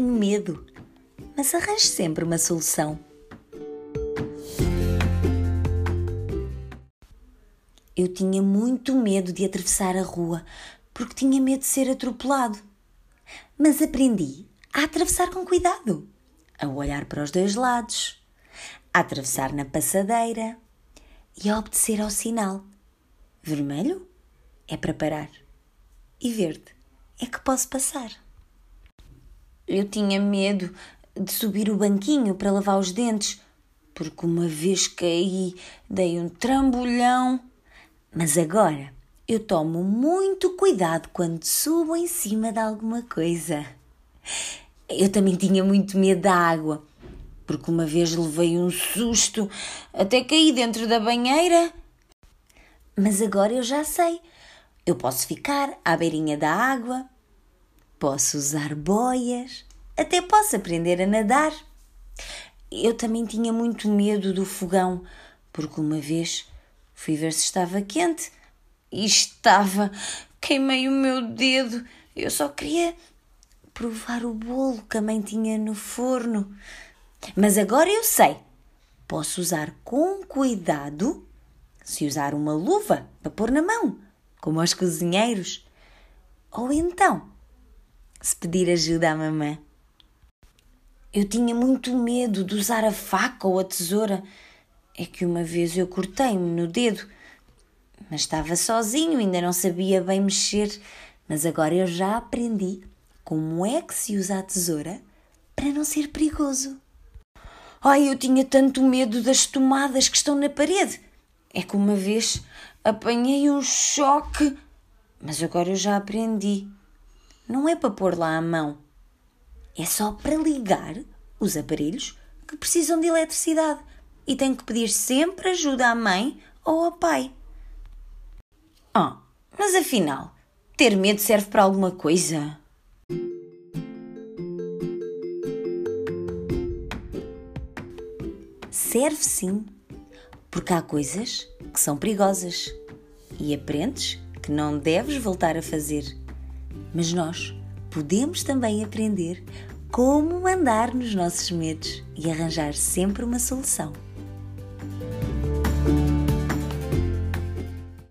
medo, mas arranje sempre uma solução. Eu tinha muito medo de atravessar a rua porque tinha medo de ser atropelado. Mas aprendi a atravessar com cuidado, a olhar para os dois lados, a atravessar na passadeira e a obedecer ao sinal. Vermelho é para parar e verde é que posso passar. Eu tinha medo de subir o banquinho para lavar os dentes, porque uma vez caí, dei um trambolhão. Mas agora eu tomo muito cuidado quando subo em cima de alguma coisa. Eu também tinha muito medo da água, porque uma vez levei um susto, até caí dentro da banheira. Mas agora eu já sei. Eu posso ficar à beirinha da água, posso usar boias, até posso aprender a nadar. Eu também tinha muito medo do fogão, porque uma vez fui ver se estava quente e estava. Queimei o meu dedo. Eu só queria provar o bolo que a mãe tinha no forno. Mas agora eu sei. Posso usar com cuidado se usar uma luva para pôr na mão, como aos cozinheiros. Ou então, se pedir ajuda à mamã. Eu tinha muito medo de usar a faca ou a tesoura. É que uma vez eu cortei-me no dedo, mas estava sozinho, ainda não sabia bem mexer. Mas agora eu já aprendi como é que se usa a tesoura para não ser perigoso. Ai, eu tinha tanto medo das tomadas que estão na parede. É que uma vez apanhei um choque, mas agora eu já aprendi. Não é para pôr lá a mão, é só para ligar os aparelhos que precisam de eletricidade e tem que pedir sempre ajuda à mãe ou ao pai. Oh, mas afinal, ter medo serve para alguma coisa? Serve sim, porque há coisas que são perigosas e aprendes que não deves voltar a fazer. Mas nós podemos também aprender como andar nos nossos medos e arranjar sempre uma solução.